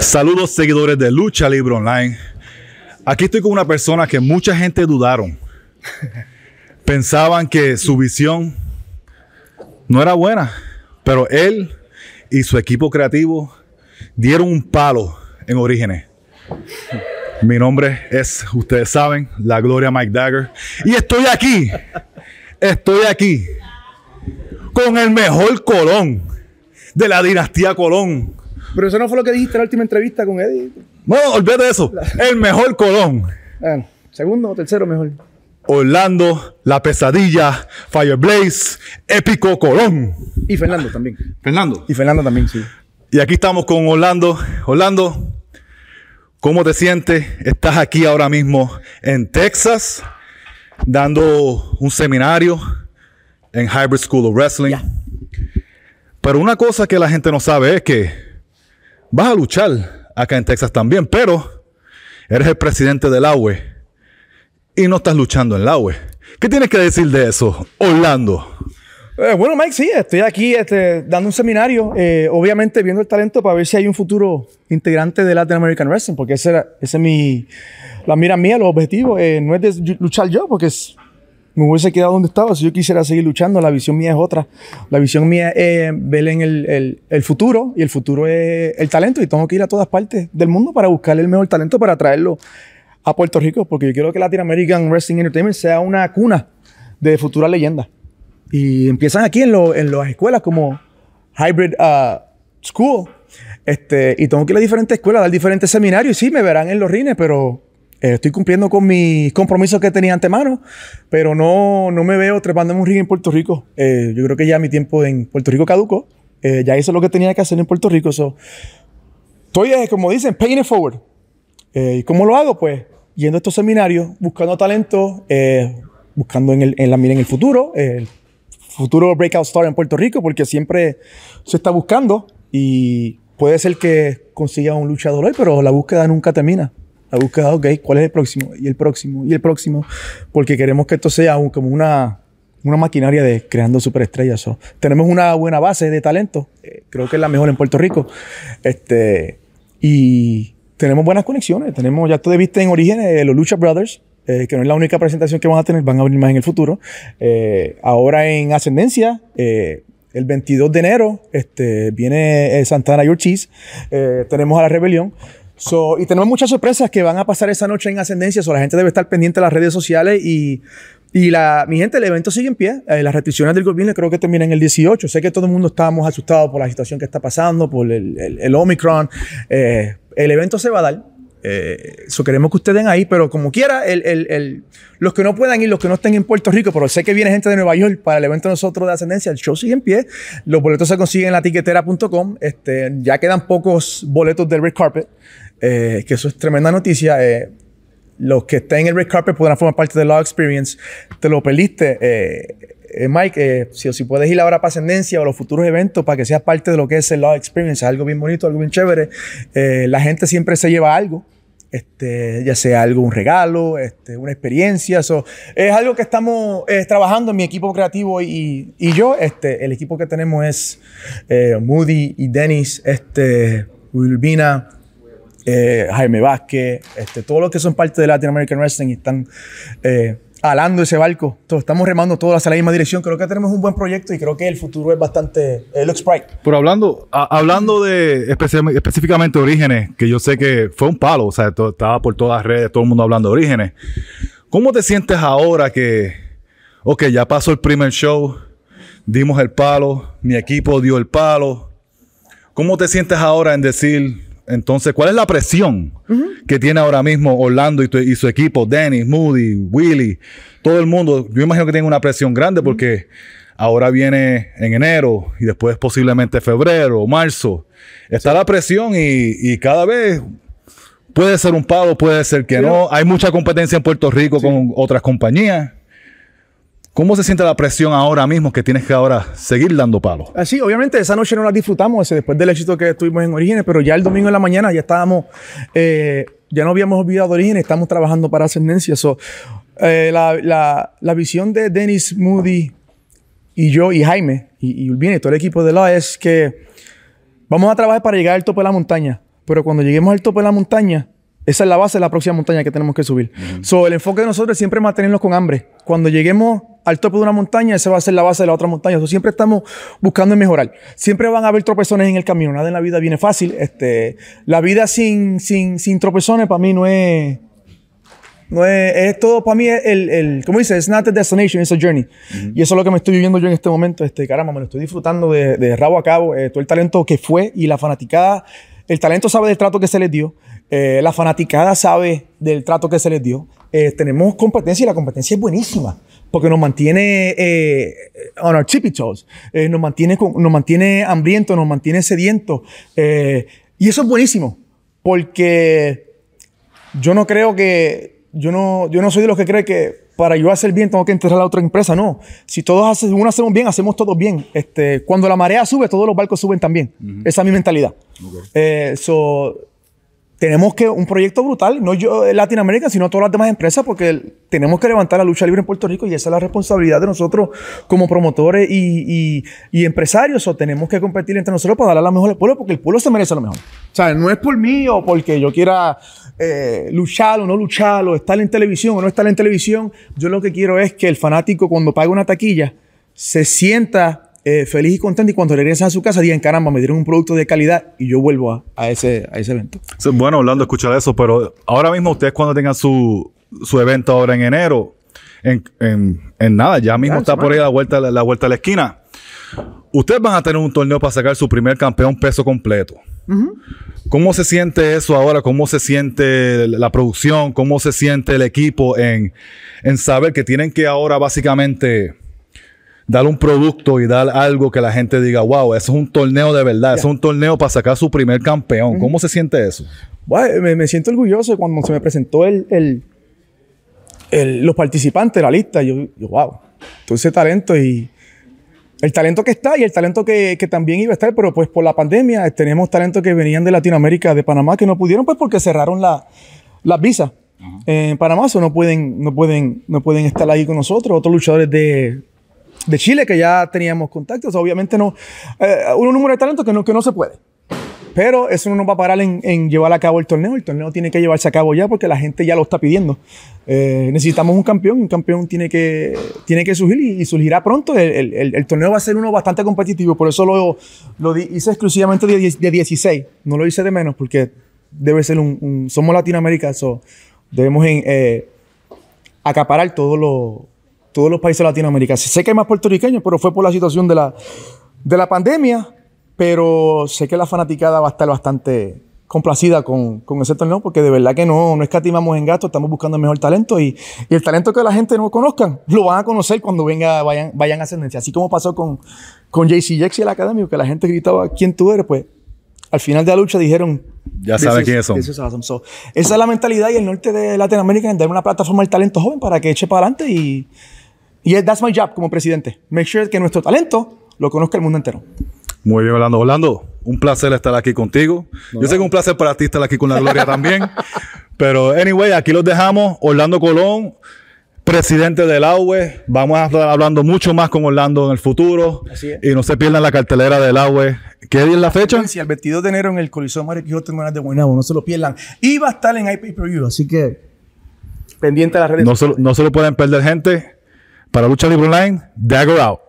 Saludos seguidores de Lucha Libre Online. Aquí estoy con una persona que mucha gente dudaron. Pensaban que su visión no era buena, pero él y su equipo creativo dieron un palo en Orígenes. Mi nombre es, ustedes saben, la Gloria Mike Dagger. Y estoy aquí, estoy aquí con el mejor Colón de la dinastía Colón. Pero eso no fue lo que dijiste en la última entrevista con Eddie. No, olvídate de eso. El mejor Colón. Bueno, segundo o tercero mejor. Orlando, La Pesadilla, Fireblaze, Épico Colón. Y Fernando también. Fernando. Y Fernando también, sí. Y aquí estamos con Orlando. Orlando, ¿cómo te sientes? Estás aquí ahora mismo en Texas dando un seminario en Hybrid School of Wrestling. Pero una cosa que la gente no sabe es que vas a luchar acá en Texas también, pero eres el presidente del AUE y no estás luchando en la AUE. ¿Qué tienes que decir de eso, Orlando? Eh, bueno, Mike, sí, estoy aquí este, dando un seminario, eh, obviamente viendo el talento para ver si hay un futuro integrante de Latin American Wrestling, porque ese, era- ese es mi, la mira mía, los objetivos. Eh, no es de luchar yo, porque me hubiese quedado donde estaba si yo quisiera seguir luchando. La visión mía es otra. La visión mía es ver en el, el- el futuro, y el futuro es el talento, y tengo que ir a todas partes del mundo para buscar el mejor talento para traerlo a Puerto Rico, porque yo quiero que Latin American Wrestling Entertainment sea una cuna de futuras leyendas. Y empiezan aquí en, lo- en las escuelas como Hybrid uh, School. Este, y tengo que ir a diferentes escuelas, dar diferentes seminarios. Y sí, me verán en los rines, pero eh, estoy cumpliendo con mis compromisos que tenía antemano. Pero no, no me veo trepando en un ring en Puerto Rico. Eh, yo creo que ya mi tiempo en Puerto Rico caducó. Eh, ya hice lo que tenía que hacer en Puerto Rico. So, estoy, como dicen, paying it forward. ¿Y cómo lo hago? Pues yendo a estos seminarios, buscando talento, buscando en, el, en la mira en el futuro, el futuro breakout star en Puerto Rico, porque siempre se está buscando y puede ser que consiga un luchador hoy, pero la búsqueda nunca termina. La búsqueda, ok, ¿cuál es el próximo? Y el próximo, y el próximo, porque queremos que esto sea un- como una, una maquinaria de creando superestrellas. So, tenemos una buena base de talento, eh, creo que es la mejor en Puerto Rico. Este, y tenemos buenas conexiones. Tenemos, ya tú viste en origen, eh, los Lucha Brothers, eh, que no es la única presentación que vamos a tener, van a venir más en el futuro. Eh, ahora en Ascendencia, eh, el 22 de enero, este, viene eh, Santana y Ortiz. Tenemos a la Rebelión. So, y tenemos muchas sorpresas que van a pasar esa noche en Ascendencia. So, la gente debe estar pendiente de las redes sociales y, y la, mi gente, el evento sigue en pie. Eh, las restricciones del gobierno creo que terminan el 18. Sé que todo el mundo estábamos asustados por la situación que está pasando, por el, el- el Omicron. Eh, el evento se va a dar. Eh, eso queremos que ustedes den ahí, pero como quiera, el, el- el- los que no puedan ir, los que no estén en Puerto Rico, pero sé que viene gente de Nueva York para el evento de nosotros de Ascendencia, el show sigue en pie. Los boletos se consiguen en la tiquetera.com. Este, ya quedan pocos boletos del Red Carpet, eh, que eso es tremenda noticia. Eh, los que estén en el red carpet podrán formar parte de la experience. Te lo perdiste, eh, eh, Mike. eh, si, si puedes ir ahora para Ascendencia o los futuros eventos para que seas parte de lo que es el Law Experience, es algo bien bonito, algo bien chévere. Eh, la gente siempre se lleva algo. Este, ya sea algo, un regalo, este, una experiencia. So, es algo que estamos eh, trabajando en mi equipo creativo y, y yo. Este, el equipo que tenemos es eh, Moody y Dennis, este, Wilbina, eh, Jaime Vázquez, este, todos los que son parte de Latin American Wrestling y están alando ese barco. Estamos remando todos hacia la misma dirección. Creo que tenemos un buen proyecto y creo que el futuro es bastante. eh, looks bright. Pero hablando, hablando de específicamente Orígenes, que yo sé que fue un palo, o sea, estaba por todas las redes, todo el mundo hablando de Orígenes. ¿Cómo te sientes ahora que, ok, ya pasó el primer show, dimos el palo, mi equipo dio el palo? ¿Cómo te sientes ahora en decir, entonces, cuál es la presión que tiene ahora mismo Orlando y, tu- y su equipo, Dennis, Moody, Willy, todo el mundo? Yo imagino que tienen una presión grande porque ahora viene en enero y después posiblemente febrero o marzo. Está la presión y, y cada vez puede ser un palo, puede ser que no. Hay mucha competencia en Puerto Rico con otras compañías. ¿Cómo se siente la presión ahora mismo que tienes que ahora seguir dando palos? Ah, Sí, obviamente esa noche no la disfrutamos ese, después del éxito que tuvimos en Orígenes, pero ya el domingo en la mañana ya estábamos, eh, ya no habíamos olvidado Orígenes, estamos trabajando para Ascendencia. So, eh, la, la- la visión de Dennis Moody y yo y Jaime y, y Urbina y todo el equipo de la es que vamos a trabajar para llegar al tope de la montaña, pero cuando lleguemos al tope de la montaña, esa es la base de la próxima montaña que tenemos que subir. So, el enfoque de nosotros es siempre mantenernos con hambre. Cuando lleguemos al tope de una montaña, esa va a ser la base de la otra montaña. So, siempre estamos buscando mejorar. Siempre van a haber tropezones en el camino. Nada en la vida viene fácil. Este, la vida sin, sin, sin tropezones para mí no es, no es, es todo para mí el, el, como dice, it's not a destination, it's a journey. Y eso es lo que me estoy viviendo yo en este momento. Este, caramba, me lo estoy disfrutando de, de rabo a cabo. Eh, todo el talento que fue y la fanaticada. El talento sabe del trato que se les dio. Eh, la fanaticada sabe del trato que se les dio. Eh, tenemos competencia y la competencia es buenísima porque nos mantiene eh, on our tippy toes, eh, nos, mantiene, nos mantiene hambriento, nos mantiene sediento. eh, y eso es buenísimo porque yo no creo que, yo no, yo no soy de los que cree que para yo hacer bien tengo que entrar a la otra empresa, no. Si todos hace- uno hacemos bien, hacemos todos bien. Este, cuando la marea sube, todos los barcos suben también. Esa es mi mentalidad. Eh, so, tenemos que un proyecto brutal, no yo en Latinoamérica, sino todas las demás empresas, porque tenemos que levantar la lucha libre en Puerto Rico y esa es la responsabilidad de nosotros como promotores y, y- y empresarios. O tenemos que competir entre nosotros para darle la mejor al pueblo, porque el pueblo se merece lo mejor. O sea, no es por mí o porque yo quiera eh, luchar o no luchar, o estar en televisión o no estar en televisión. Yo lo que quiero es que el fanático, cuando pague una taquilla, se sienta eh, feliz y contento y cuando regresa a su casa digan, caramba, me dieron un producto de calidad y yo vuelvo a, a ese, a ese evento. Sí, Bueno, Orlando, escuchar eso, pero ahora mismo ustedes cuando tengan su, su evento ahora en enero, en, en- en nada, ya mismo está por ahí la vuelta, la vuelta a la esquina. Ustedes van a tener un torneo para sacar su primer campeón peso completo. ¿Cómo se siente eso ahora? ¿Cómo se siente la producción? ¿Cómo se siente el equipo en, en saber que tienen que ahora básicamente dar un producto y dar algo que la gente diga, wow, eso es un torneo de verdad, eso es un torneo para sacar su primer campeón? ¿Cómo se siente eso? Bueno, me, me siento orgulloso cuando se me presentó el, el- el- los participantes, la lista. Yo, yo, wow, todo ese talento y el talento que está y el talento que, que también iba a estar, pero pues por la pandemia tenemos talento que venían de Latinoamérica, de Panamá, que no pudieron pues porque cerraron la- las visas. En Panamá so no pueden, no, pueden, no pueden estar ahí con nosotros. Otros luchadores de, de Chile que ya teníamos contactos. Obviamente no, eh, un número de talento que no, que no se puede. Pero eso no nos va a parar en, llevar a cabo el torneo. El torneo tiene que llevarse a cabo ya porque la gente ya lo está pidiendo. Eh, necesitamos un campeón y un campeón tiene que, tiene que surgir y, surgirá pronto. El, el- el- torneo va a ser uno bastante competitivo. Por eso lo, lo hice exclusivamente de, 10 de 16. No lo hice de menos porque debe ser un... somos Latinoamérica, so debemos eh, acaparar todos los, todos los países de Latinoamérica. Sé que hay más puertorriqueños, pero fue por la situación de la, de la pandemia. Pero sé que la fanaticada va a estar bastante complacida con, con ese torneo porque de verdad que no, no escatimamos en gastos, estamos buscando el mejor talento y, y el talento que la gente no conozcan, lo van a conocer cuando venga, vayan, vayan a ascendencia. Así como pasó con, con JC Jex y el Academio, que la gente gritaba, ¿quién tú eres? Pues al final de la lucha dijeron... Ya "This saben is- quiénes son. awesome". So, esa es la mentalidad y el norte de Latinoamérica en dar una plataforma al talento joven para que eche para adelante y, y that's my job como presidente. Make sure que nuestro talento lo conozca el mundo entero. Muy bien, Orlando. Orlando, un placer estar aquí contigo. Yo sé que es un placer para ti estar aquí con la Gloria también. Pero, anyway, aquí los dejamos. Orlando Colón, presidente del AUE. Vamos a estar hablando mucho más con Orlando en el futuro. Así es. Y no se pierdan la cartelera del AUE. ¿Qué día es la fecha? Si el 22 de enero en el Coliseo Mario Quijote Hermanas de Guaynabo, no se lo pierdan. Y va a estar en iPay-Per-View, así que pendiente de las redes No se, no se lo pueden perder, gente. Para Lucha Libre Online, Dagger out.